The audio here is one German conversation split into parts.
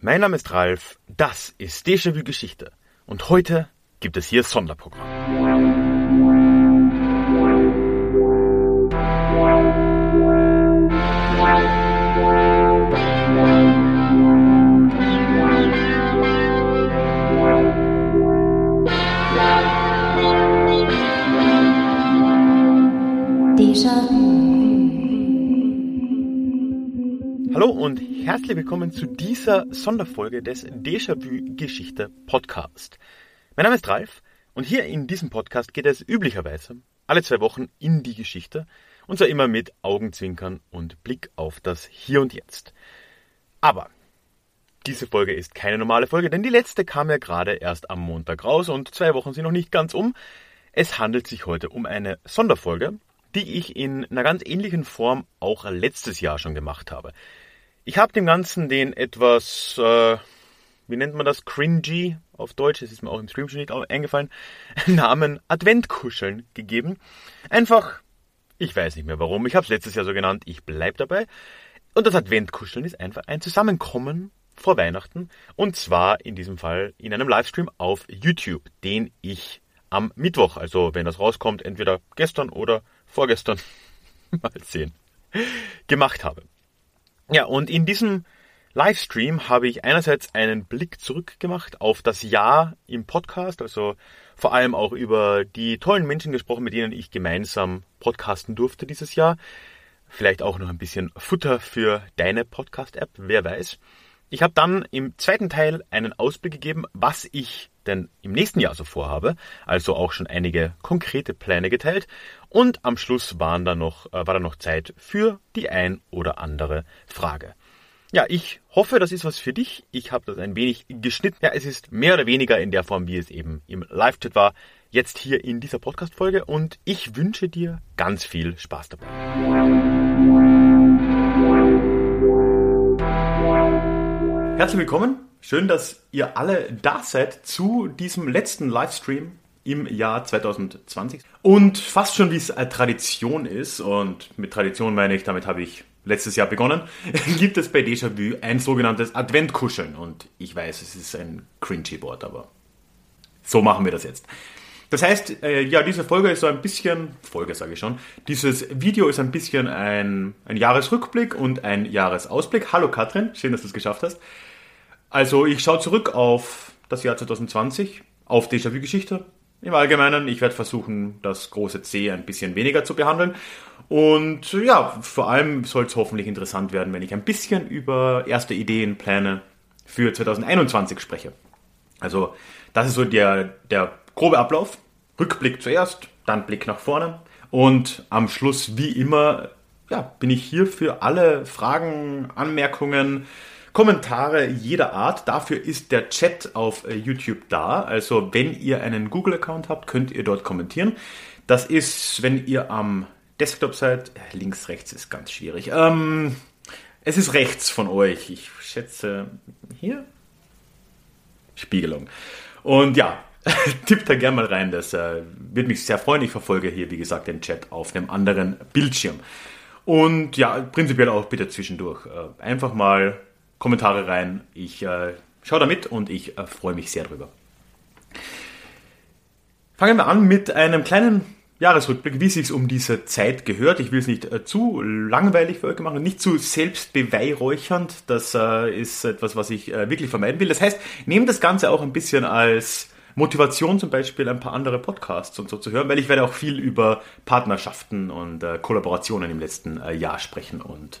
Mein Name ist Ralf, das ist Déjà-vu Geschichte und heute gibt es hier Sonderprogramm. Hallo und herzlich willkommen zu dieser Sonderfolge des Déjà-vu Geschichte Podcast. Mein Name ist Ralf und hier in diesem Podcast geht es üblicherweise alle zwei Wochen in die Geschichte und zwar immer mit Augenzwinkern und Blick auf das Hier und Jetzt. Aber diese Folge ist keine normale Folge, denn die letzte kam ja gerade erst am Montag raus und zwei Wochen sind noch nicht ganz um. Es handelt sich heute um eine Sonderfolge, die ich in einer ganz ähnlichen Form auch letztes Jahr schon gemacht habe. Ich habe dem Ganzen den etwas, äh, wie nennt man das, cringy auf Deutsch, das ist mir auch im Stream schon nicht eingefallen, Namen Adventkuscheln gegeben. Einfach, ich weiß nicht mehr warum, ich habe es letztes Jahr so genannt, ich bleib dabei. Und das Adventkuscheln ist einfach ein Zusammenkommen vor Weihnachten und zwar in diesem Fall in einem Livestream auf YouTube, den ich am Mittwoch, also wenn das rauskommt, entweder gestern oder vorgestern, mal sehen, gemacht habe. Ja, und in diesem Livestream habe ich einerseits einen Blick zurückgemacht auf das Jahr im Podcast, also vor allem auch über die tollen Menschen gesprochen, mit denen ich gemeinsam podcasten durfte dieses Jahr. Vielleicht auch noch ein bisschen Futter für deine Podcast-App, wer weiß. Ich habe dann im zweiten Teil einen Ausblick gegeben, was ich denn im nächsten Jahr so vorhabe, also auch schon einige konkrete Pläne geteilt. Und am Schluss waren da noch, äh, war da noch Zeit für die ein oder andere Frage. Ja, ich hoffe, das ist was für dich. Ich habe das ein wenig geschnitten. Ja, es ist mehr oder weniger in der Form, wie es eben im Live-Chat war, jetzt hier in dieser Podcast-Folge und ich wünsche dir ganz viel Spaß dabei. Herzlich willkommen. Schön, dass ihr alle da seid zu diesem letzten Livestream im Jahr 2020. Und fast schon wie es eine Tradition ist, und mit Tradition meine ich, damit habe ich letztes Jahr begonnen, gibt es bei Déjà-vu ein sogenanntes Adventkuscheln. Und ich weiß, es ist ein cringy Wort, aber so machen wir das jetzt. Das heißt, äh, ja, diese Folge ist so ein bisschen, Folge sage ich schon, dieses Video ist ein bisschen ein, ein Jahresrückblick und ein Jahresausblick. Hallo Katrin, schön, dass du es geschafft hast. Also ich schaue zurück auf das Jahr 2020, auf Déjà-vu-Geschichte im Allgemeinen. Ich werde versuchen, das große C ein bisschen weniger zu behandeln. Und ja, vor allem soll es hoffentlich interessant werden, wenn ich ein bisschen über erste Ideen, Pläne für 2021 spreche. Also das ist so der, der grobe Ablauf. Rückblick zuerst, dann Blick nach vorne. Und am Schluss, wie immer, ja, bin ich hier für alle Fragen, Anmerkungen, Kommentare jeder Art. Dafür ist der Chat auf äh, YouTube da. Also wenn ihr einen Google-Account habt, könnt ihr dort kommentieren. Das ist, wenn ihr am Desktop seid, links, rechts ist ganz schwierig. Ähm, es ist rechts von euch. Ich schätze hier. Spiegelung. Und ja, tippt da gerne mal rein. Das äh, wird mich sehr freuen. Ich verfolge hier, wie gesagt, den Chat auf einem anderen Bildschirm. Und ja, prinzipiell auch bitte zwischendurch. Äh, einfach mal Kommentare rein. Ich äh, schaue da mit und ich äh, freue mich sehr drüber. Fangen wir an mit einem kleinen Jahresrückblick, wie es sich um diese Zeit gehört. Ich will es nicht äh, zu langweilig für euch machen, nicht zu selbstbeweihräuchernd. Das äh, ist etwas, was ich äh, wirklich vermeiden will. Das heißt, nehmt das Ganze auch ein bisschen als Motivation zum Beispiel ein paar andere Podcasts und so zu hören, weil ich werde auch viel über Partnerschaften und äh, Kollaborationen im letzten äh, Jahr sprechen und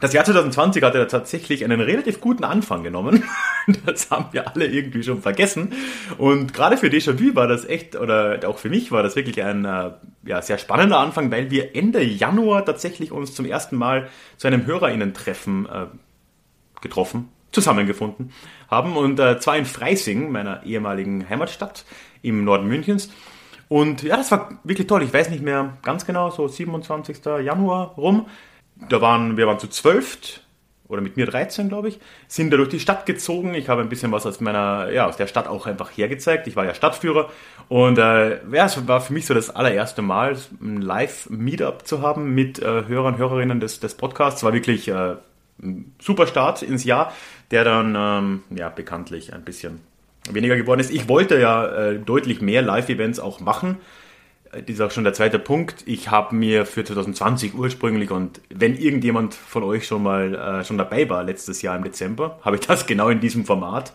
Das Jahr 2020 hat ja tatsächlich einen relativ guten Anfang genommen. Das haben wir alle irgendwie schon vergessen. Und gerade für Déjà-vu war das echt, oder auch für mich war das wirklich ein äh, ja, sehr spannender Anfang, weil wir Ende Januar tatsächlich uns zum ersten Mal zu einem HörerInnen-Treffen äh, getroffen, zusammengefunden haben. Und äh, zwar in Freising, meiner ehemaligen Heimatstadt im Norden Münchens. Und ja, das war wirklich toll. Ich weiß nicht mehr ganz genau, so 27. Januar rum da waren, wir waren zu zwölf oder mit mir 13, glaube ich, sind da durch die Stadt gezogen. Ich habe ein bisschen was aus meiner, ja, aus der Stadt auch einfach hergezeigt. Ich war ja Stadtführer und äh, ja, es war für mich so das allererste Mal, ein Live-Meetup zu haben mit äh, Hörern, Hörerinnen des, des Podcasts. War wirklich äh, ein super Start ins Jahr, der dann ähm, ja bekanntlich ein bisschen weniger geworden ist. Ich wollte ja äh, deutlich mehr Live-Events auch machen das ist auch schon der zweite Punkt. Ich habe mir für 2020 ursprünglich und wenn irgendjemand von euch schon mal äh, schon dabei war letztes Jahr im Dezember, habe ich das genau in diesem Format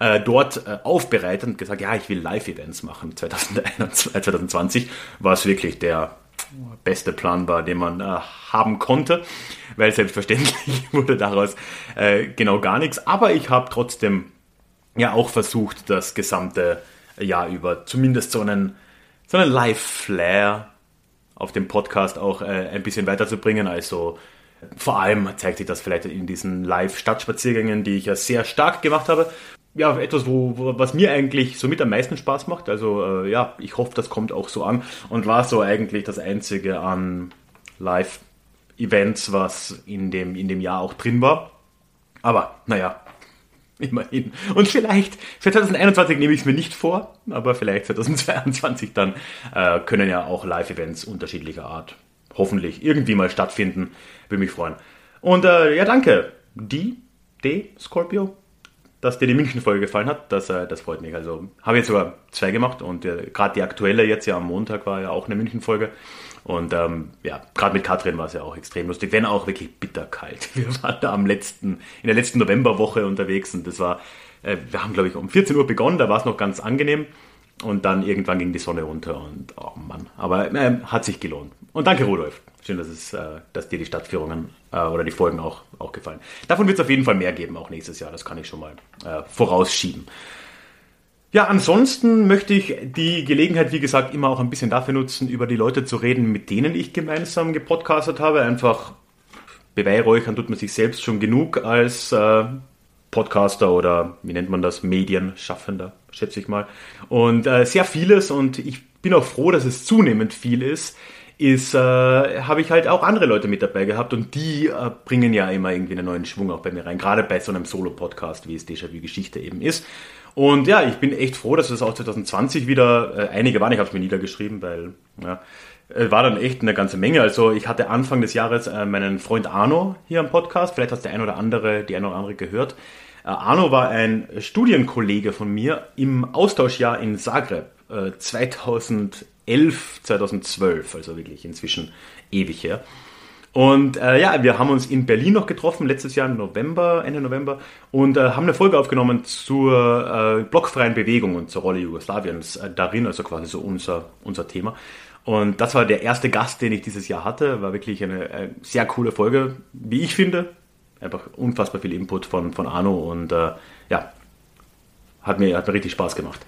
äh, dort äh, aufbereitet und gesagt, ja, ich will Live-Events machen 2021, 2020, was wirklich der beste Plan war, den man äh, haben konnte, weil selbstverständlich wurde daraus äh, genau gar nichts. Aber ich habe trotzdem ja auch versucht, das gesamte Jahr über zumindest so einen so einen Live-Flair auf dem Podcast auch äh, ein bisschen weiterzubringen. Also vor allem zeigt sich das vielleicht in diesen Live-Stadtspaziergängen, die ich ja sehr stark gemacht habe. Ja, etwas, wo, wo was mir eigentlich so mit am meisten Spaß macht. Also äh, ja, ich hoffe, das kommt auch so an und war so eigentlich das einzige an Live-Events, was in dem, in dem Jahr auch drin war. Aber naja, Immerhin. Und vielleicht, für 2021 nehme ich es mir nicht vor, aber vielleicht 2022 dann äh, können ja auch Live-Events unterschiedlicher Art hoffentlich irgendwie mal stattfinden. Würde mich freuen. Und äh, ja, danke. Die, D, Scorpio, dass dir die München-Folge gefallen hat. Das, äh, das freut mich. Also habe jetzt sogar zwei gemacht und äh, gerade die aktuelle jetzt ja am Montag war ja auch eine München-Folge. Und ähm, ja, gerade mit Katrin war es ja auch extrem lustig, wenn auch wirklich bitterkalt. Wir waren da am letzten, in der letzten Novemberwoche unterwegs und das war, äh, wir haben glaube ich um 14 Uhr begonnen, da war es noch ganz angenehm. Und dann irgendwann ging die Sonne unter und oh Mann, aber äh, hat sich gelohnt. Und danke Rudolf. Schön, dass, es, äh, dass dir die Stadtführungen äh, oder die Folgen auch, auch gefallen. Davon wird es auf jeden Fall mehr geben, auch nächstes Jahr. Das kann ich schon mal äh, vorausschieben. Ja, ansonsten möchte ich die Gelegenheit, wie gesagt, immer auch ein bisschen dafür nutzen, über die Leute zu reden, mit denen ich gemeinsam gepodcastet habe. Einfach beweihräuchern tut man sich selbst schon genug als äh, Podcaster oder wie nennt man das, Medienschaffender, schätze ich mal. Und äh, sehr vieles und ich bin auch froh, dass es zunehmend viel ist, ist, äh, habe ich halt auch andere Leute mit dabei gehabt und die äh, bringen ja immer irgendwie einen neuen Schwung auch bei mir rein, gerade bei so einem Solo-Podcast, wie es Déjà-vu Geschichte eben ist. Und ja, ich bin echt froh, dass es auch 2020 wieder äh, einige waren. Ich habe es mir niedergeschrieben, weil ja, äh, war dann echt eine ganze Menge. Also ich hatte Anfang des Jahres äh, meinen Freund Arno hier am Podcast. Vielleicht hat der ein oder andere, die ein oder andere gehört. Äh, Arno war ein Studienkollege von mir im Austauschjahr in Zagreb äh, 2011, 2012, also wirklich inzwischen ewig her. Und äh, ja, wir haben uns in Berlin noch getroffen, letztes Jahr im November, Ende November, und äh, haben eine Folge aufgenommen zur äh, blockfreien Bewegung und zur Rolle Jugoslawiens äh, darin, also quasi so unser, unser Thema. Und das war der erste Gast, den ich dieses Jahr hatte. War wirklich eine, äh, sehr coole Folge, wie ich finde. Einfach unfassbar viel Input von, von Arno und äh, ja, hat mir, hat mir richtig Spaß gemacht.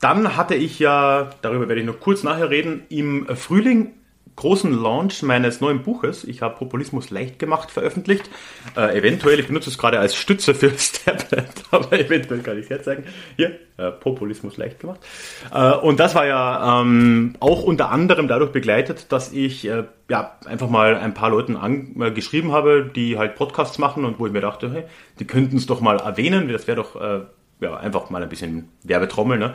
Dann hatte ich ja, darüber werde ich noch kurz nachher reden, im Frühling großen Launch meines neuen Buches. Ich habe Populismus leicht gemacht veröffentlicht. Äh, eventuell, ich benutze es gerade als Stütze fürs Tablet, aber eventuell kann ich es herzeigen. Hier, äh, Populismus leicht gemacht. Äh, und das war ja ähm, auch unter anderem dadurch begleitet, dass ich äh, ja einfach mal ein paar Leuten angeschrieben äh, habe, die halt Podcasts machen und wo ich mir dachte, hey, die könnten es doch mal erwähnen. Das wäre doch äh, ja, einfach mal ein bisschen Werbetrommel, ne?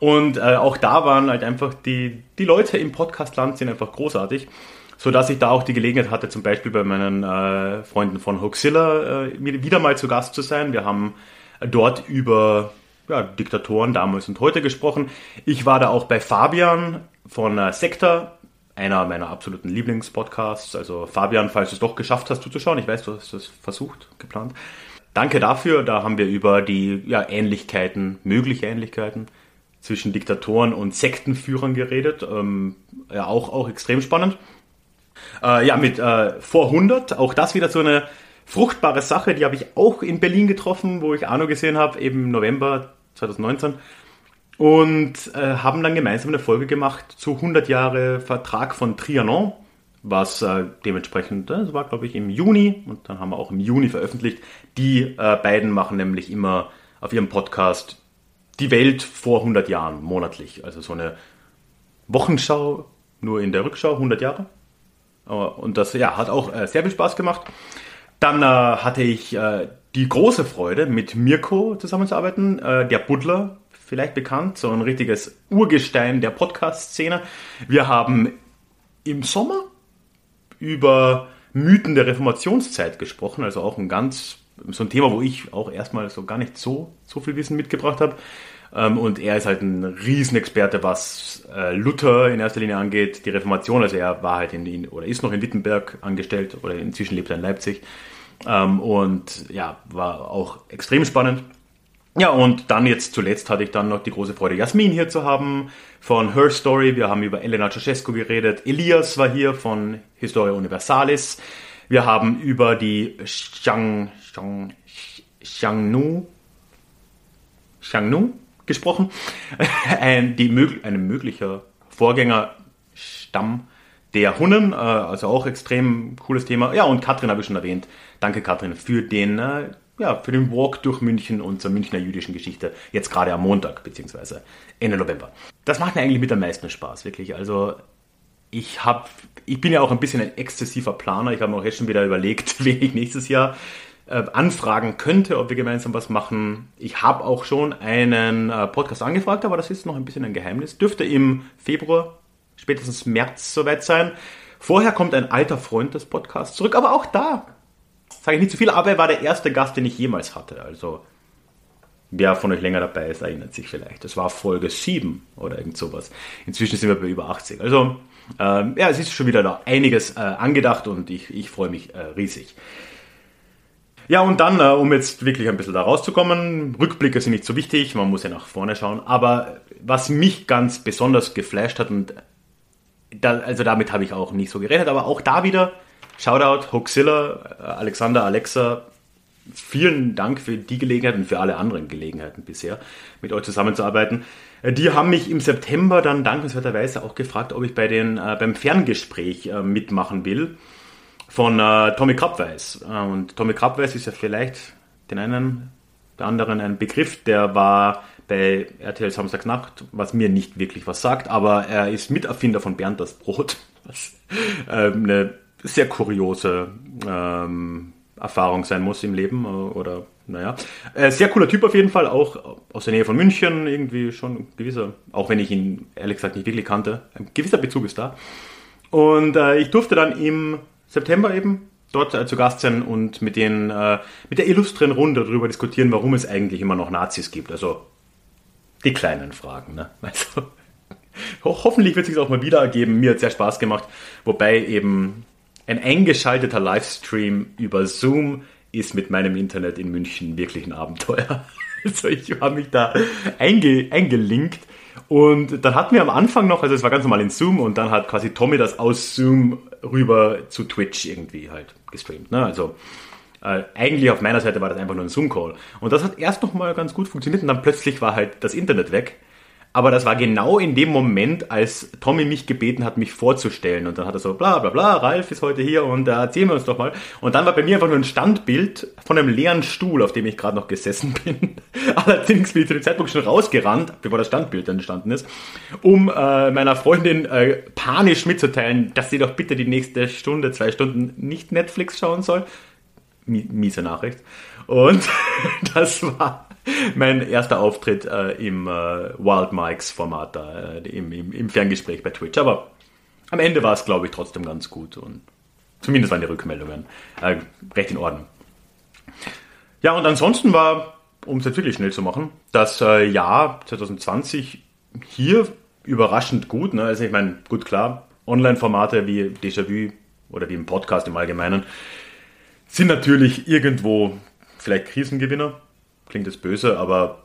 Und äh, auch da waren halt einfach die, die Leute im Podcastland sind einfach großartig, so dass ich da auch die Gelegenheit hatte, zum Beispiel bei meinen äh, Freunden von Hoaxilla äh, wieder mal zu Gast zu sein. Wir haben dort über ja, Diktatoren damals und heute gesprochen. Ich war da auch bei Fabian von äh, Sektor, einer meiner absoluten Lieblingspodcasts. Also Fabian, falls du es doch geschafft hast zuzuschauen, ich weiß, du hast es versucht, geplant. Danke dafür. Da haben wir über die ja, Ähnlichkeiten, mögliche Ähnlichkeiten zwischen Diktatoren und Sektenführern geredet. Ähm, ja, auch, auch extrem spannend. Äh, ja, mit äh, vor 100, auch das wieder so eine fruchtbare Sache, die habe ich auch in Berlin getroffen, wo ich Arno gesehen habe, eben im November 2019. Und äh, haben dann gemeinsam eine Folge gemacht zu 100 Jahre Vertrag von Trianon, was äh, dementsprechend, das war glaube ich im Juni und dann haben wir auch im Juni veröffentlicht. Die äh, beiden machen nämlich immer auf ihrem Podcast die Welt vor 100 Jahren monatlich. Also so eine Wochenschau, nur in der Rückschau, 100 Jahre. Und das ja, hat auch äh, sehr viel Spaß gemacht. Dann äh, hatte ich äh, die große Freude, mit Mirko zusammenzuarbeiten, äh, der Buddler, vielleicht bekannt, so ein richtiges Urgestein der Podcast-Szene. Wir haben im Sommer über Mythen der Reformationszeit gesprochen, also auch ein ganz, so ein Thema, wo ich auch erstmal so gar nicht so, so viel Wissen mitgebracht habe. Ähm, und er ist halt ein Riesenexperte, was äh, Luther in erster Linie angeht, die Reformation. Also er war halt in, oder ist noch in Wittenberg angestellt oder inzwischen lebt er in Leipzig. Ähm, und ja, war auch extrem spannend. Ja, und dann jetzt zuletzt hatte ich dann noch die große Freude, Jasmin hier zu haben von Her Story. Wir haben über Elena Ceausescu geredet. Elias war hier von Historia Universalis. Wir haben über die Xiang, Xiang, Xiangnu, Xiangnu gesprochen. Ein, die, ein möglicher Vorgängerstamm der Hunnen, äh, also auch extrem cooles Thema. Ja, und Katrin habe ich schon erwähnt. Danke, Katrin, für den, äh, ja, für den Walk durch München und zur Münchner jüdischen Geschichte. Jetzt gerade am Montag, beziehungsweise Ende November. Das macht mir eigentlich mit am meisten Spaß, wirklich. Also, ich habe, ich bin ja auch ein bisschen ein exzessiver Planer. Ich habe mir auch jetzt schon wieder überlegt, wen ich nächstes Jahr äh, anfragen könnte, ob wir gemeinsam was machen. Ich habe auch schon einen äh, Podcast angefragt, aber das ist noch ein bisschen ein Geheimnis. Dürfte im Februar, spätestens März soweit sein. Vorher kommt ein alter Freund des Podcasts zurück, aber auch da sage ich nicht zu viel, aber er war der erste Gast, den ich jemals hatte. Also wer von euch länger dabei ist, erinnert sich vielleicht. Das war Folge 7 oder irgend sowas. Inzwischen sind wir bei über 80. Also ähm, ja, es ist schon wieder da einiges äh, angedacht und ich, ich freue mich äh, riesig. Ja, und dann, äh, um jetzt wirklich ein bisschen da rauszukommen, Rückblicke sind nicht so wichtig, man muss ja nach vorne schauen, aber was mich ganz besonders geflasht hat und da, also damit habe ich auch nicht so geredet, aber auch da wieder Shoutout, Hoaxilla, äh, Alexander, Alexa, vielen Dank für die Gelegenheit und für alle anderen Gelegenheiten bisher, mit euch zusammenzuarbeiten. Äh, die haben mich im September dann dankenswerterweise auch gefragt, ob ich bei den, äh, beim Ferngespräch äh, mitmachen will von äh, Tommy Krabweis. Äh, und Tommy Krabweis ist ja vielleicht den einen, der anderen ein Begriff, der war bei RTL Samstagsnacht, was mir nicht wirklich was sagt, aber er ist Miterfinder von Bernd das Brot, was äh, eine sehr kuriose ähm, Erfahrung sein muss im Leben äh, oder naja. Äh, sehr cooler Typ auf jeden Fall, auch aus der Nähe von München, irgendwie schon gewisser, auch wenn ich ihn ehrlich gesagt nicht wirklich kannte, ein gewisser Bezug ist da. Und äh, ich durfte dann im September eben dort äh, zu Gast sein und mit, den, äh, mit der illustren Runde darüber diskutieren, warum es eigentlich immer noch Nazis gibt. Also die kleinen Fragen. Ne? Also, ho hoffentlich wird es sich auch mal wieder ergeben. Mir hat sehr Spaß gemacht. Wobei eben ein eingeschalteter Livestream über Zoom ist mit meinem Internet in München wirklich ein Abenteuer. Also ich habe mich da einge eingelinkt und dann hatten wir am Anfang noch, also es war ganz normal in Zoom und dann hat quasi Tommy das aus Zoom rüber zu Twitch irgendwie halt gestreamt. Ne? Also äh, eigentlich auf meiner Seite war das einfach nur ein Zoom-Call. Und das hat erst nochmal ganz gut funktioniert und dann plötzlich war halt das Internet weg. Aber das war genau in dem Moment, als Tommy mich gebeten hat, mich vorzustellen. Und dann hat er so, bla bla bla, Ralf ist heute hier und äh, erzählen wir uns doch mal. Und dann war bei mir einfach nur ein Standbild von einem leeren Stuhl, auf dem ich gerade noch gesessen bin. Allerdings bin ich zu dem Zeitpunkt schon rausgerannt, bevor das Standbild entstanden ist, um äh, meiner Freundin äh, panisch mitzuteilen, dass sie doch bitte die nächste Stunde, zwei Stunden nicht Netflix schauen soll. Miese Nachricht. Und das war mein erster Auftritt äh, im äh, Wild Mikes Format äh, im, im, im, Ferngespräch bei Twitch. Aber am Ende war es, glaube ich, trotzdem ganz gut und zumindest waren die Rückmeldungen äh, recht in Ordnung. Ja, und ansonsten war, um es jetzt wirklich schnell zu machen, das äh, Jahr 2020 hier überraschend gut. Ne? Also ich meine, gut klar, Online-Formate wie Déjà-vu oder wie im Podcast im Allgemeinen sind natürlich irgendwo vielleicht Krisengewinner klingt jetzt böse, aber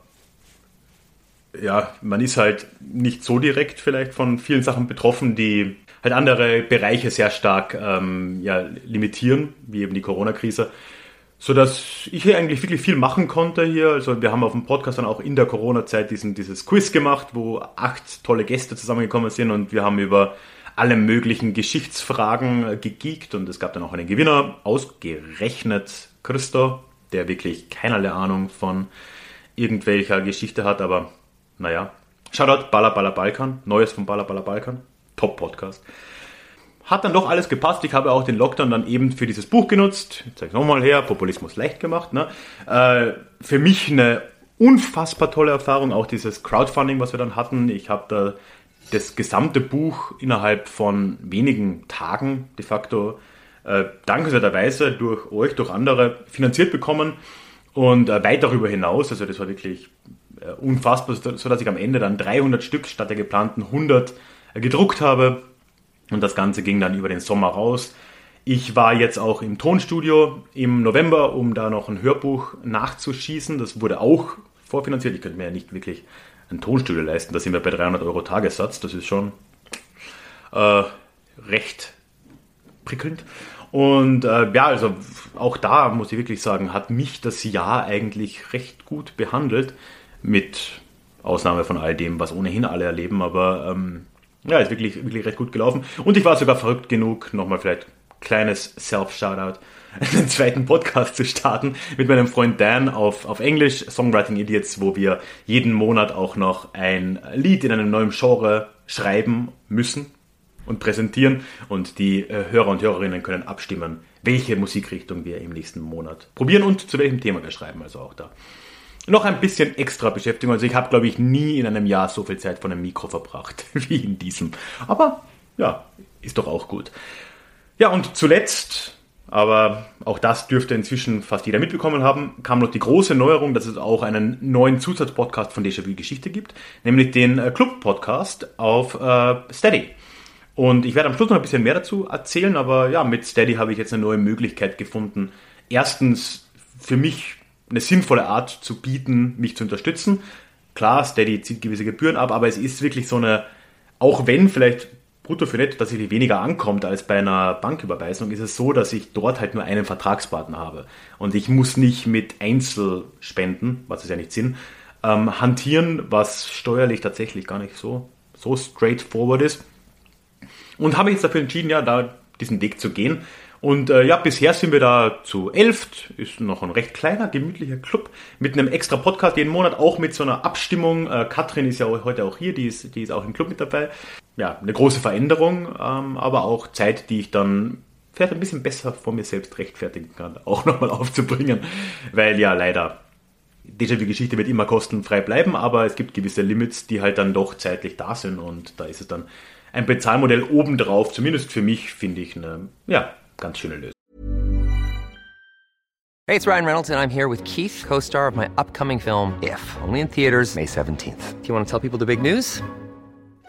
ja, man ist halt nicht so direkt vielleicht von vielen Sachen betroffen, die halt andere Bereiche sehr stark ähm, ja, limitieren, wie eben die Corona-Krise. So dass ich hier eigentlich wirklich viel machen konnte hier. Also wir haben auf dem Podcast dann auch in der Corona-Zeit diesen, dieses Quiz gemacht, wo acht tolle Gäste zusammengekommen sind und wir haben über alle möglichen Geschichtsfragen äh, gegeekt und es gab dann auch einen Gewinner, ausgerechnet Christo, der wirklich keinerlei Ahnung von irgendwelcher Geschichte hat, aber naja. Shoutout Baller Baller Balkan, Neues von Baller Baller Balkan, Top-Podcast. Hat dann doch alles gepasst. Ich habe auch den Lockdown dann eben für dieses Buch genutzt. Ich zeige nochmal her, Populismus leicht gemacht. Ne? Äh, für mich eine unfassbar tolle Erfahrung, auch dieses Crowdfunding, was wir dann hatten. Ich habe da das gesamte Buch innerhalb von wenigen Tagen de facto äh, dankenswerterweise durch euch, durch andere finanziert bekommen und äh, weit darüber hinaus. Also das war wirklich äh, unfassbar, so dass ich am Ende dann 300 Stück statt der geplanten 100 äh, gedruckt habe und das Ganze ging dann über den Sommer raus. Ich war jetzt auch im Tonstudio im November, um da noch ein Hörbuch nachzuschießen. Das wurde auch vorfinanziert. Ich könnte mir ja nicht wirklich ein Tonstudio leisten. Da sind wir bei 300 Euro Tagessatz. Das ist schon äh, recht prickelnd. Und äh, ja, also auch da muss ich wirklich sagen, hat mich das Jahr eigentlich recht gut behandelt. Mit Ausnahme von all dem, was ohnehin alle erleben. Aber ähm, ja, ist wirklich, wirklich recht gut gelaufen. Und ich war sogar verrückt genug, nochmal vielleicht kleines Self-Shoutout einen zweiten Podcast zu starten mit meinem Freund Dan auf, auf Englisch, Songwriting Idiots, wo wir jeden Monat auch noch ein Lied in einem neuen Genre schreiben müssen und präsentieren und die äh, Hörer und Hörerinnen können abstimmen, welche Musikrichtung wir im nächsten Monat probieren und zu welchem Thema wir schreiben, also auch da. Noch ein bisschen extra Beschäftigung, also ich habe glaube ich nie in einem Jahr so viel Zeit von einem Mikro verbracht wie in diesem, aber ja, ist doch auch gut. Ja, und zuletzt aber auch das dürfte inzwischen fast jeder mitbekommen haben, kam noch die große Neuerung, dass es auch einen neuen Zusatzpodcast von Déjà-vu Geschichte gibt, nämlich den äh, Club-Podcast auf äh, Steady. Und ich werde am Schluss noch ein bisschen mehr dazu erzählen, aber ja, mit Steady habe ich jetzt eine neue Möglichkeit gefunden. Erstens für mich eine sinnvolle Art zu bieten, mich zu unterstützen. Klar, Steady zieht gewisse Gebühren ab, aber es ist wirklich so eine, auch wenn vielleicht brutto für netto tatsächlich weniger ankommt als bei einer Banküberweisung, ist es so, dass ich dort halt nur einen Vertragspartner habe. Und ich muss nicht mit Einzelspenden, was ist ja nicht Sinn, ähm, hantieren, was steuerlich tatsächlich gar nicht so, so straightforward ist. Und habe jetzt dafür entschieden, ja, da diesen Weg zu gehen und äh, ja, bisher sind wir da zu elft, ist noch ein recht kleiner, gemütlicher Club mit einem extra Podcast jeden Monat, auch mit so einer Abstimmung. Äh, Katrin ist ja heute auch hier, die ist, die ist auch im Club mit dabei. Ja, eine große Veränderung, ähm, aber auch Zeit, die ich dann vielleicht ein bisschen besser vor mir selbst rechtfertigen kann, auch nochmal aufzubringen, weil ja leider Déjà-vu-Geschichte wird immer kostenfrei bleiben, aber es gibt gewisse Limits, die halt dann doch zeitlich da sind und da ist es dann ein Bezahlmodell obendrauf, zumindest für mich, finde ich, eine, ja, ganz schöne Lösung. Hey, it's Ryan Reynolds and I'm here with Keith, co-star of my upcoming film If, only in theaters May 17th. Do you want to tell people the big news?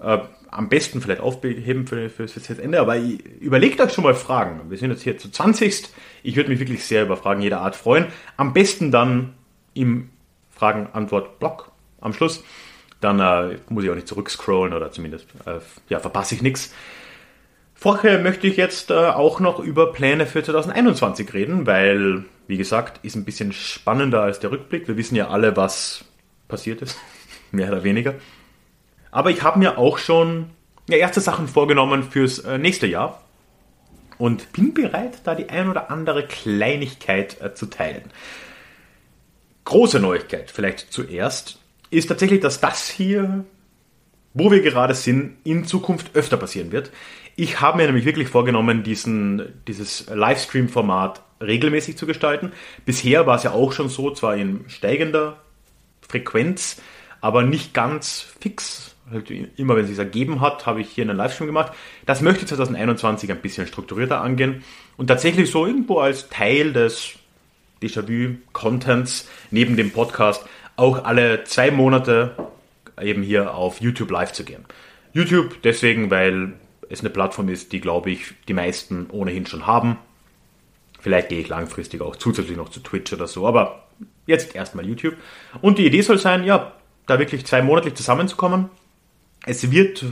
äh, am besten vielleicht aufheben für, für, für das Ende, aber überlegt euch schon mal Fragen. Wir sind jetzt hier zu 20. Ich würde mich wirklich sehr über Fragen jeder Art freuen. Am besten dann im Fragen-Antwort-Block am Schluss. Dann äh, muss ich auch nicht zurückscrollen oder zumindest äh, ja, verpasse ich nichts. Vorher möchte ich jetzt äh, auch noch über Pläne für 2021 reden, weil, wie gesagt, ist ein bisschen spannender als der Rückblick. Wir wissen ja alle, was passiert ist, mehr oder weniger. Aber ich habe mir auch schon erste Sachen vorgenommen fürs äh, nächste Jahr und bin bereit, da die ein oder andere Kleinigkeit äh, zu teilen. Große Neuigkeit vielleicht zuerst ist tatsächlich, dass das hier, wo wir gerade sind, in Zukunft öfter passieren wird. Ich habe mir nämlich wirklich vorgenommen, diesen, dieses Livestream-Format regelmäßig zu gestalten. Bisher war es ja auch schon so, zwar in steigender Frequenz, aber nicht ganz fix. Halt immer wenn es sich ergeben hat, habe ich hier einen Livestream gemacht. Das möchte ich 2021 ein bisschen strukturierter angehen und tatsächlich so irgendwo als Teil des Déjà-vu-Contents neben dem Podcast auch alle zwei Monate eben hier auf YouTube live zu gehen. YouTube deswegen, weil es eine Plattform ist, die, glaube ich, die meisten ohnehin schon haben. Vielleicht gehe ich langfristig auch zusätzlich noch zu Twitch oder so, aber jetzt erstmal YouTube. Und die Idee soll sein, ja, da wirklich zwei monatlich zusammenzukommen. Es wird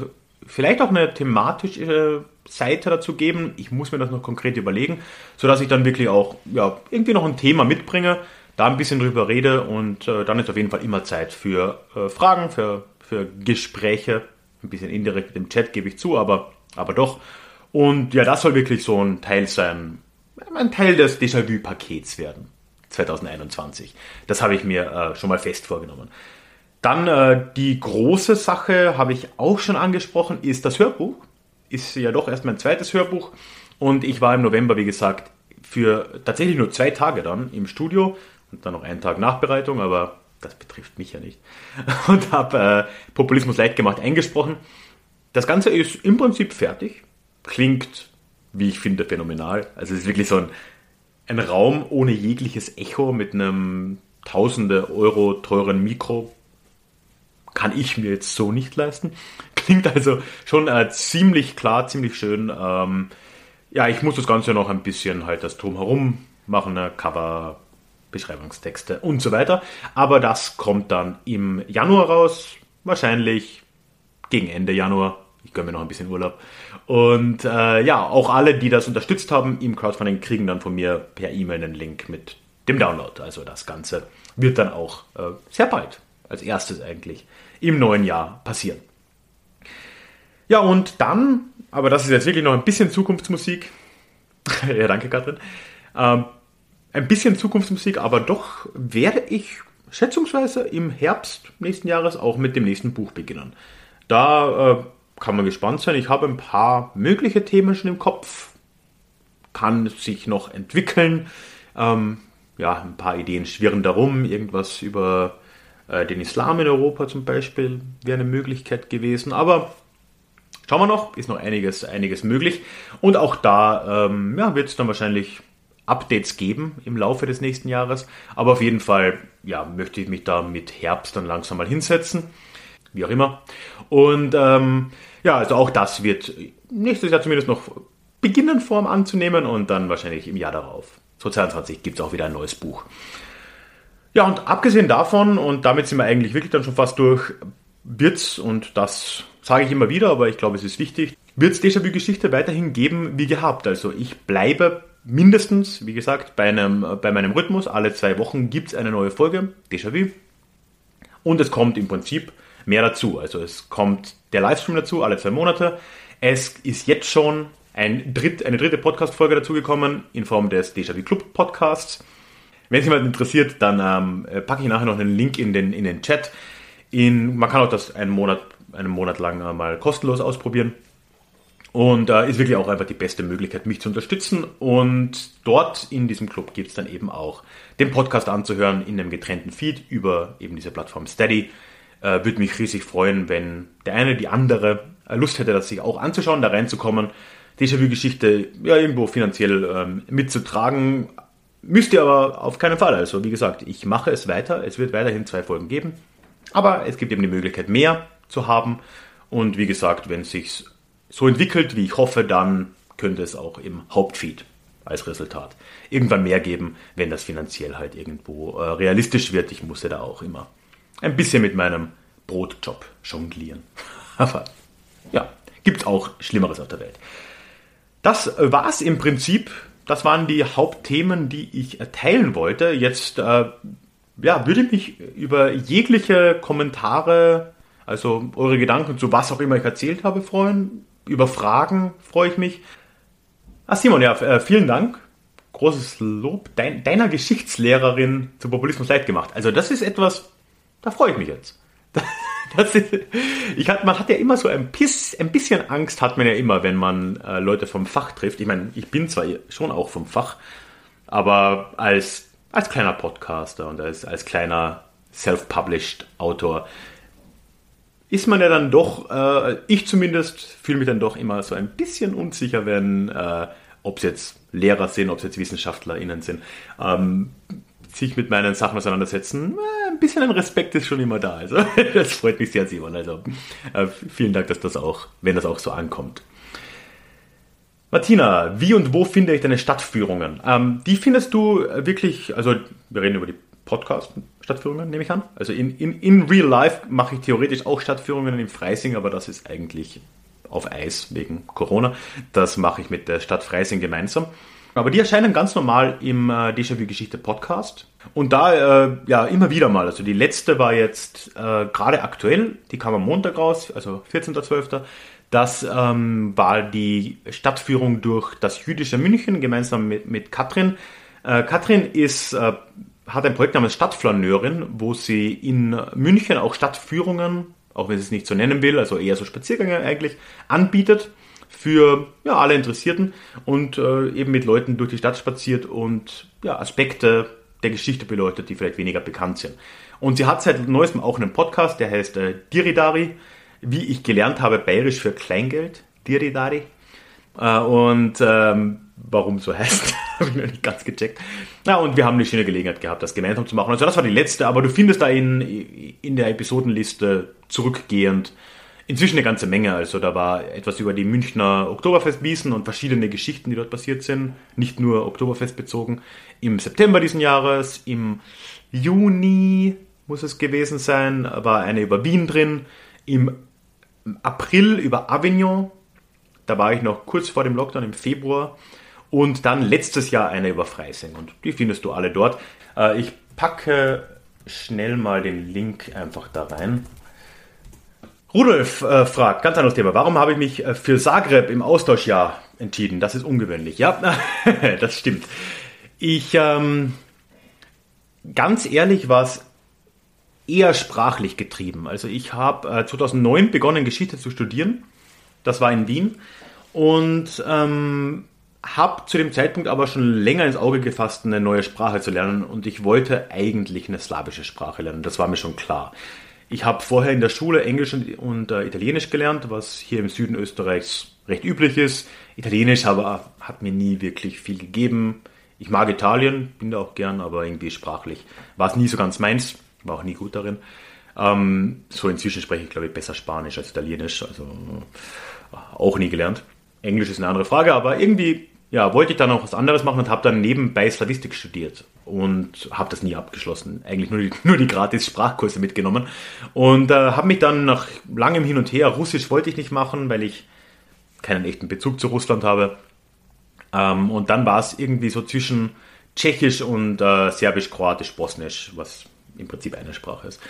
vielleicht auch eine thematische Seite dazu geben. Ich muss mir das noch konkret überlegen, sodass ich dann wirklich auch ja, irgendwie noch ein Thema mitbringe, da ein bisschen drüber rede und äh, dann ist auf jeden Fall immer Zeit für äh, Fragen, für, für Gespräche. Ein bisschen indirekt im Chat gebe ich zu, aber, aber doch. Und ja, das soll wirklich so ein Teil sein, ein Teil des Déjà-vu-Pakets werden. 2021. Das habe ich mir äh, schon mal fest vorgenommen. Dann äh, die große Sache, habe ich auch schon angesprochen, ist das Hörbuch. Ist ja doch erst mein zweites Hörbuch. Und ich war im November, wie gesagt, für tatsächlich nur zwei Tage dann im Studio und dann noch einen Tag Nachbereitung, aber das betrifft mich ja nicht. Und habe äh, Populismus Leid gemacht, eingesprochen. Das Ganze ist im Prinzip fertig. Klingt, wie ich finde, phänomenal. Also es ist wirklich so ein, ein Raum ohne jegliches Echo mit einem tausende Euro teuren Mikro kann ich mir jetzt so nicht leisten. Klingt also schon äh, ziemlich klar, ziemlich schön. Ähm, ja, ich muss das Ganze noch ein bisschen halt das Drumherum machen, ne? Cover, Beschreibungstexte und so weiter. Aber das kommt dann im Januar raus, wahrscheinlich gegen Ende Januar. Ich gönne mir noch ein bisschen Urlaub. Und äh, ja, auch alle, die das unterstützt haben im Crowdfunding, kriegen dann von mir per E-Mail einen Link mit dem Download. Also das Ganze wird dann auch äh, sehr bald, als erstes eigentlich, im neuen Jahr passieren. Ja, und dann, aber das ist jetzt wirklich noch ein bisschen Zukunftsmusik. ja, danke, Katrin. Ähm, ein bisschen Zukunftsmusik, aber doch werde ich schätzungsweise im Herbst nächsten Jahres auch mit dem nächsten Buch beginnen. Da äh, kann man gespannt sein. Ich habe ein paar mögliche Themen schon im Kopf. Kann sich noch entwickeln. Ähm, ja, ein paar Ideen schwirren darum. Irgendwas über äh, den Islam in Europa zum Beispiel wäre eine Möglichkeit gewesen. Aber schauen wir noch, ist noch einiges, einiges möglich. Und auch da ähm, ja, wird es dann wahrscheinlich Updates geben im Laufe des nächsten Jahres. Aber auf jeden Fall ja, möchte ich mich da mit Herbst dann langsam mal hinsetzen. Wie auch immer. Und ähm, ja, also auch das wird nächstes Jahr zumindest noch beginnen, Form anzunehmen und dann wahrscheinlich im Jahr darauf. 2022 gibt es auch wieder ein neues Buch. Ja, und abgesehen davon, und damit sind wir eigentlich wirklich dann schon fast durch, wird's, und das sage ich immer wieder, aber ich glaube, es ist wichtig, wird's Déjà-vu-Geschichte weiterhin geben wie gehabt. Also ich bleibe mindestens, wie gesagt, bei, einem, bei meinem Rhythmus. Alle zwei Wochen gibt's eine neue Folge, Déjà-vu. Und es kommt im Prinzip mehr dazu. Also es kommt der Livestream dazu, alle zwei Monate. Es ist jetzt schon ein dritt, eine dritte Podcast-Folge dazugekommen in Form des Déjà-vu Club Podcasts. Wenn es jemand interessiert, dann ähm, äh, packe ich nachher noch einen Link in den, in den Chat. In, man kann auch das einen Monat, einen Monat lang äh, mal kostenlos ausprobieren. Und äh, ist wirklich auch einfach die beste Möglichkeit, mich zu unterstützen. Und dort in diesem Club gibt es dann eben auch den Podcast anzuhören in einem getrennten Feed über eben diese Plattform Steady. Äh, Würde mich riesig freuen, wenn der eine, die andere äh, Lust hätte, das sich auch anzuschauen, da reinzukommen. Déjà-vu-Geschichte ja irgendwo finanziell ähm, mitzutragen, Müsst ihr aber auf keinen Fall. Also wie gesagt, ich mache es weiter. Es wird weiterhin zwei Folgen geben. Aber es gibt eben die Möglichkeit, mehr zu haben. Und wie gesagt, wenn es sich so entwickelt, wie ich hoffe, dann könnte es auch im Hauptfeed als Resultat irgendwann mehr geben, wenn das finanziell halt irgendwo äh, realistisch wird. Ich muss ja da auch immer ein bisschen mit meinem Brotjob jonglieren. Aber ja, gibt auch Schlimmeres auf der Welt. Das war es im Prinzip das waren die Hauptthemen, die ich teilen wollte. Jetzt äh, ja, würde mich über jegliche Kommentare, also eure Gedanken zu was auch immer ich erzählt habe, freuen. Über Fragen freue ich mich. Ah, Simon, ja, äh, vielen Dank. Großes Lob dein, deiner Geschichtslehrerin zum Populismus leid gemacht. Also das ist etwas, da freue ich mich jetzt. Ist, ich hat, man hat ja immer so ein, Piss, ein bisschen Angst, hat man ja immer, wenn man äh, Leute vom Fach trifft. Ich meine, ich bin zwar schon auch vom Fach, aber als, als kleiner Podcaster und als, als kleiner self-published Autor ist man ja dann doch, äh, ich zumindest fühle mich dann doch immer so ein bisschen unsicher, wenn, äh, ob es jetzt Lehrer sind, ob es jetzt WissenschaftlerInnen sind, ähm, sich mit meinen Sachen auseinandersetzen. Äh, ein bisschen ein Respekt ist schon immer da. Also das freut mich sehr, Simon. Also äh, vielen Dank, dass das auch, wenn das auch so ankommt. Martina, wie und wo finde ich deine Stadtführungen? Ähm, die findest du wirklich, also wir reden über die Podcast-Stadtführungen, nehme ich an. Also in, in, in Real Life mache ich theoretisch auch Stadtführungen im Freising, aber das ist eigentlich auf Eis wegen Corona. Das mache ich mit der Stadt Freising gemeinsam. Aber die erscheinen ganz normal im äh, Déjà-vu Geschichte Podcast. Und da äh, ja immer wieder mal. Also die letzte war jetzt äh, gerade aktuell, die kam am Montag raus, also 14.12. Das ähm, war die Stadtführung durch das jüdische München gemeinsam mit, mit Katrin. Äh, Katrin ist, äh, hat ein Projekt namens Stadtflaneurin, wo sie in München auch Stadtführungen, auch wenn sie es nicht so nennen will, also eher so Spaziergänge eigentlich, anbietet für ja, alle Interessierten und äh, eben mit Leuten durch die Stadt spaziert und ja, Aspekte der Geschichte beleuchtet, die vielleicht weniger bekannt sind. Und sie hat seit neuestem auch einen Podcast, der heißt äh, Diridari wie ich gelernt habe, bayerisch für Kleingeld, Diridari. Äh, und ähm, warum so heißt, habe ich noch nicht ganz gecheckt. Ja, und wir haben eine schöne Gelegenheit gehabt, das gemeinsam zu machen. Also das war die letzte, aber du findest da in, in der Episodenliste zurückgehend inzwischen eine ganze Menge. Also da war etwas über die Münchner Oktoberfestwiesen und verschiedene Geschichten, die dort passiert sind. Nicht nur Oktoberfest bezogen. Im September diesen Jahres, im Juni muss es gewesen sein, war eine über Wien drin. Im April über Avignon. Da war ich noch kurz vor dem Lockdown im Februar. Und dann letztes Jahr eine über Freising. Und die findest du alle dort. Äh, ich packe schnell mal den Link einfach da rein. Rudolf äh, fragt, ganz anderes Thema, warum habe ich mich äh, für Zagreb im Austauschjahr entschieden? Das ist ungewöhnlich. Ja, das stimmt. Ich, ähm, ganz ehrlich, war es eher sprachlich getrieben. Also ich habe äh, 2009 begonnen, Geschichte zu studieren. Das war in Wien. Und ähm, habe zu dem Zeitpunkt aber schon länger ins Auge gefasst, eine neue Sprache zu lernen. Und ich wollte eigentlich eine slawische Sprache lernen. Das war mir schon klar. Ich habe vorher in der Schule Englisch und, und äh, Italienisch gelernt, was hier im Süden Österreichs recht üblich ist. Italienisch aber hat mir nie wirklich viel gegeben. Ich mag Italien, bin da auch gern, aber irgendwie sprachlich war es nie so ganz meins war auch nie gut darin. Ähm, so inzwischen spreche ich, glaube ich, besser Spanisch als Italienisch, also äh, auch nie gelernt. Englisch ist eine andere Frage, aber irgendwie ja, wollte ich dann auch was anderes machen und habe dann nebenbei Slavistik studiert und habe das nie abgeschlossen. Eigentlich nur die, nur die gratis Sprachkurse mitgenommen und äh, habe mich dann nach langem Hin und Her, Russisch wollte ich nicht machen, weil ich keinen echten Bezug zu Russland habe. Ähm, und dann war es irgendwie so zwischen Tschechisch und äh, Serbisch, Kroatisch, Bosnisch, was im Prinzip eine Sprache ist.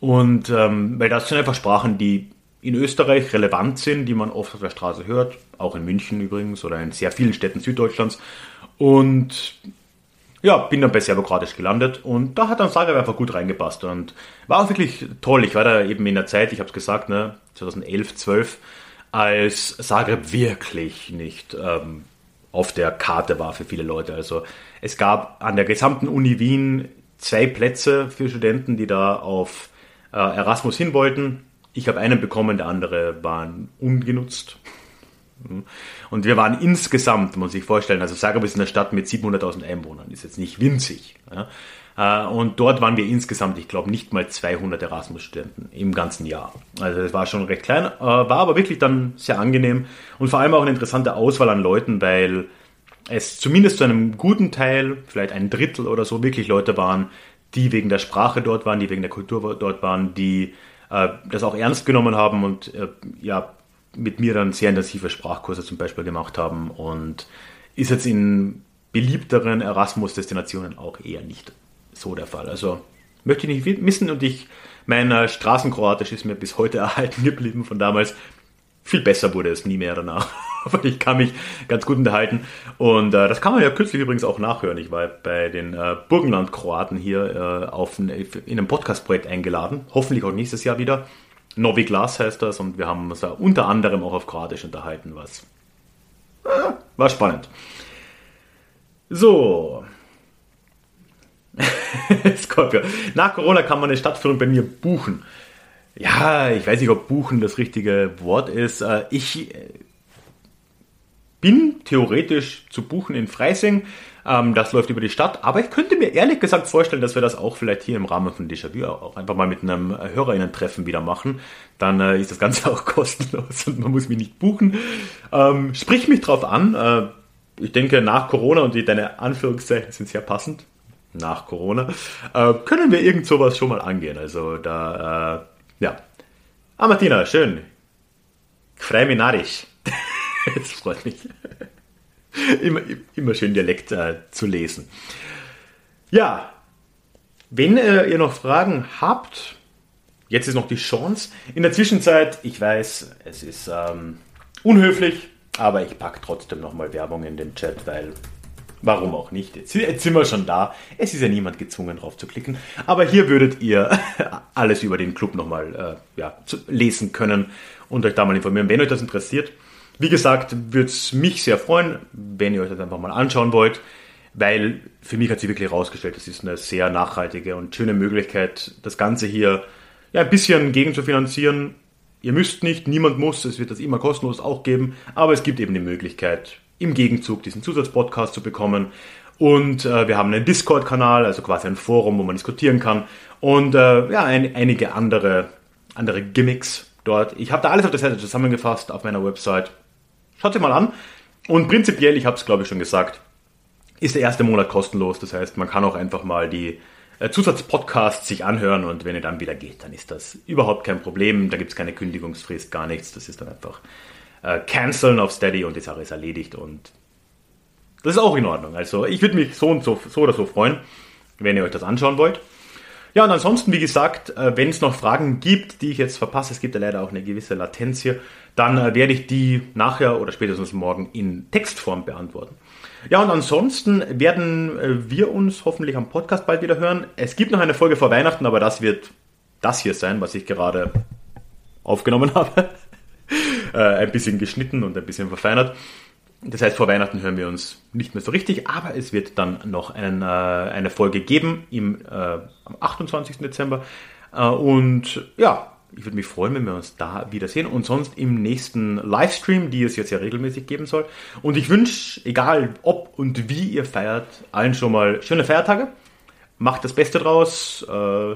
Und ähm, weil das sind einfach Sprachen, die in Österreich relevant sind, die man oft auf der Straße hört, auch in München übrigens oder in sehr vielen Städten Süddeutschlands. Und ja, bin dann bei Serbokratisch gelandet und da hat dann Zagreb einfach gut reingepasst und war auch wirklich toll. Ich war da eben in der Zeit, ich habe es gesagt, ne, 2011, 12, als Zagreb wirklich nicht ähm, auf der Karte war für viele Leute. Also es gab an der gesamten Uni Wien zwei Plätze für Studenten, die da auf äh, Erasmus hin wollten. Ich habe einen bekommen, der andere war ungenutzt. Und wir waren insgesamt, muss ich vorstellen, also Zagreb ist eine Stadt mit 700.000 Einwohnern, ist jetzt nicht winzig. Äh, und dort waren wir insgesamt, ich glaube, nicht mal 200 Erasmus-Studenten im ganzen Jahr. Also das war schon recht klein, äh, war aber wirklich dann sehr angenehm und vor allem auch eine interessante Auswahl an Leuten, weil es zumindest zu einem guten Teil, vielleicht ein Drittel oder so, wirklich Leute waren, die wegen der Sprache dort waren, die wegen der Kultur dort waren, die äh, das auch ernst genommen haben und äh, ja, mit mir dann sehr intensive Sprachkurse zum Beispiel gemacht haben und ist jetzt in beliebteren Erasmus-Destinationen auch eher nicht so der Fall. Also möchte ich nicht missen und ich, mein äh, Straßenkroatisch ist mir bis heute erhalten geblieben von damals. Viel besser wurde es nie mehr danach. Aber ich kann mich ganz gut unterhalten. Und äh, das kann man ja kürzlich übrigens auch nachhören. Ich war bei den äh, Burgenland-Kroaten hier äh, auf ein, in einem Podcast-Projekt eingeladen. Hoffentlich auch nächstes Jahr wieder. Novi Glas heißt das. Und wir haben uns da unter anderem auch auf Kroatisch unterhalten, was äh, war spannend. So. Scorpio. Nach Corona kann man eine Stadtführung bei mir buchen. ja, ich weiß nicht, ob buchen das richtige Wort ist. Äh, ich bin theoretisch zu buchen in Freising. Ähm, das läuft über die Stadt. Aber ich könnte mir ehrlich gesagt vorstellen, dass wir das auch vielleicht hier im Rahmen von Déjà-vu auch einfach mal mit einem HörerInnen-Treffen wieder machen. Dann äh, ist das Ganze auch kostenlos und man muss mich nicht buchen. Ähm, sprich mich drauf an. Äh, ich denke, nach Corona und die, deine Anführungszeichen sind sehr passend. Nach Corona äh, können wir irgend sowas schon mal angehen. Also da, äh, ja. Ah, Martina, schön. Freue mich narrisch. das freut mich immer, immer schön Dialekt äh, zu lesen. Ja, wenn äh, ihr noch Fragen habt, jetzt ist noch die Chance. In der Zwischenzeit, ich weiß, es ist ähm, unhöflich, aber ich packe trotzdem nochmal Werbung in den Chat, weil warum auch nicht? Jetzt, jetzt, sind wir schon da. Es ist ja niemand gezwungen, drauf zu klicken. Aber hier würdet ihr alles über den Club nochmal äh, ja, lesen können und euch da mal informieren, wenn euch das interessiert. Wie gesagt, würde es mich sehr freuen, wenn ihr euch das einfach mal anschauen wollt, weil für mich hat sich wirklich herausgestellt, das ist eine sehr nachhaltige und schöne Möglichkeit, das Ganze hier ja, ein bisschen gegen zu finanzieren. Ihr müsst nicht, niemand muss, es wird das immer kostenlos auch geben, aber es gibt eben die Möglichkeit, im Gegenzug diesen Zusatzpodcast zu bekommen. Und äh, wir haben einen Discord-Kanal, also quasi ein Forum, wo man diskutieren kann. Und äh, ja, ein, einige andere, andere Gimmicks dort. Ich habe da alles auf der Seite zusammengefasst auf meiner Website. Schaut sie mal an. Und prinzipiell, ich habe es glaube ich schon gesagt, ist der erste Monat kostenlos. Das heißt, man kann auch einfach mal die äh, Zusatzpodcasts sich anhören und wenn ihr dann wieder geht, dann ist das überhaupt kein Problem. Da gibt es keine Kündigungsfrist, gar nichts. Das ist dann einfach äh, canceln auf Steady und die Sache ist erledigt und das ist auch in Ordnung. Also ich würde mich so und so, so oder so freuen, wenn ihr euch das anschauen wollt. Ja, und ansonsten, wie gesagt, äh, wenn es noch Fragen gibt, die ich jetzt verpasse, es gibt ja leider auch eine gewisse Latenz hier, dann äh, werde ich die nachher oder spätestens morgen in Textform beantworten. Ja, und ansonsten werden äh, wir uns hoffentlich am Podcast bald wieder hören. Es gibt noch eine Folge vor Weihnachten, aber das wird das hier sein, was ich gerade aufgenommen habe. ein bisschen geschnitten und ein bisschen verfeinert. Das heißt, vor Weihnachten hören wir uns nicht mehr so richtig, aber es wird dann noch einen, äh, eine Folge geben im, äh, am 28. Dezember. Äh, und ja, ich würde mich freuen, wenn wir uns da wiedersehen und sonst im nächsten Livestream, die es jetzt ja regelmäßig geben soll. Und ich wünsche, egal ob und wie ihr feiert, allen schon mal schöne Feiertage. Macht das Beste draus äh,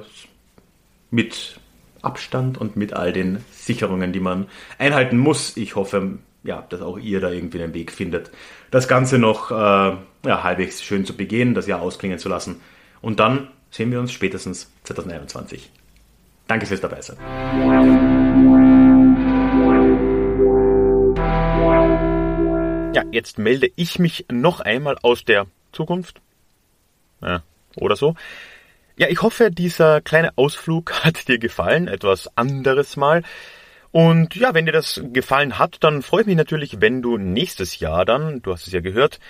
mit Abstand und mit all den Sicherungen, die man einhalten muss. Ich hoffe, ja, dass auch ihr da irgendwie einen Weg findet, das Ganze noch äh, ja, halbwegs schön zu begehen, das Jahr ausklingen zu lassen. Und dann sehen wir uns spätestens 2021. Danke fürs dabei sein. Ja, jetzt melde ich mich noch einmal aus der Zukunft. Ja, oder so. Ja, ich hoffe, dieser kleine Ausflug hat dir gefallen. Etwas anderes mal. Und ja, wenn dir das gefallen hat, dann freue ich mich natürlich, wenn du nächstes Jahr dann, du hast es ja gehört,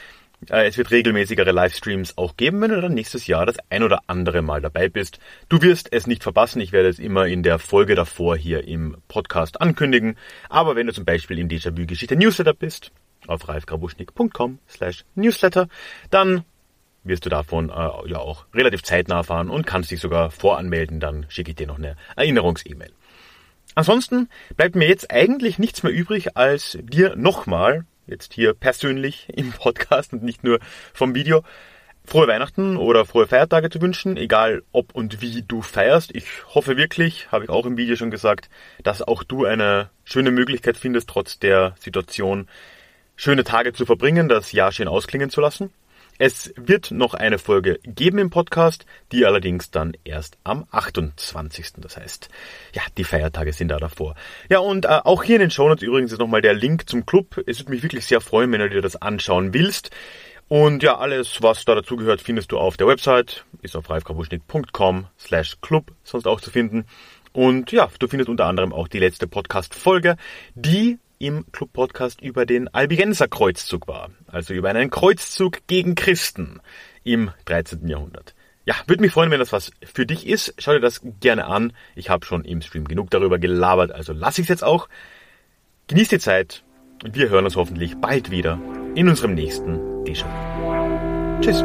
es wird regelmäßigere Livestreams auch geben, wenn du dann nächstes Jahr das ein oder andere Mal dabei bist. Du wirst es nicht verpassen, ich werde es immer in der Folge davor hier im Podcast ankündigen. Aber wenn du zum Beispiel im Déjà-vu Geschichte Newsletter bist, auf ralfgrabuschnick.com slash Newsletter, dann wirst du davon äh, ja auch relativ zeitnah erfahren und kannst dich sogar voranmelden, dann schicke ich dir noch eine Erinnerungs-E-Mail. Ansonsten bleibt mir jetzt eigentlich nichts mehr übrig, als dir nochmal, jetzt hier persönlich im Podcast und nicht nur vom Video, frohe Weihnachten oder frohe Feiertage zu wünschen, egal ob und wie du feierst. Ich hoffe wirklich, habe ich auch im Video schon gesagt, dass auch du eine schöne Möglichkeit findest, trotz der Situation schöne Tage zu verbringen, das Jahr schön ausklingen zu lassen. Es wird noch eine Folge geben im Podcast, die allerdings dann erst am 28. Das heißt, ja, die Feiertage sind da davor. Ja, und äh, auch hier in den Shownotes übrigens ist nochmal der Link zum Club. Es würde mich wirklich sehr freuen, wenn du dir das anschauen willst. Und ja, alles, was da dazugehört, findest du auf der Website, ist auf ralfkabuschnick.com slash club sonst auch zu finden. Und ja, du findest unter anderem auch die letzte Podcast-Folge, die im Club-Podcast über den Albigenser Kreuzzug war, also über einen Kreuzzug gegen Christen im 13. Jahrhundert. Ja, würde mich freuen, wenn das was für dich ist. Schau dir das gerne an. Ich habe schon im Stream genug darüber gelabert, also lass ich es jetzt auch. Genieß die Zeit und wir hören uns hoffentlich bald wieder in unserem nächsten Déjà-vu. Tschüss.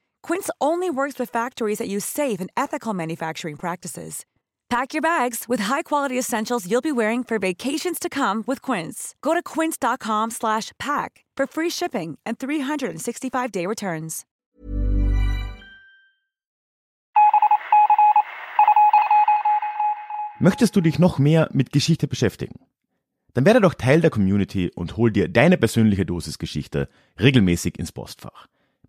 Quince only works with factories that use safe and ethical manufacturing practices. Pack your bags with high-quality essentials you'll be wearing for vacations to come with Quince. Go to quince.com/pack for free shipping and 365-day returns. Möchtest du dich noch mehr mit Geschichte beschäftigen? Dann werde doch Teil der Community und hol dir deine persönliche Dosis Geschichte regelmäßig ins Postfach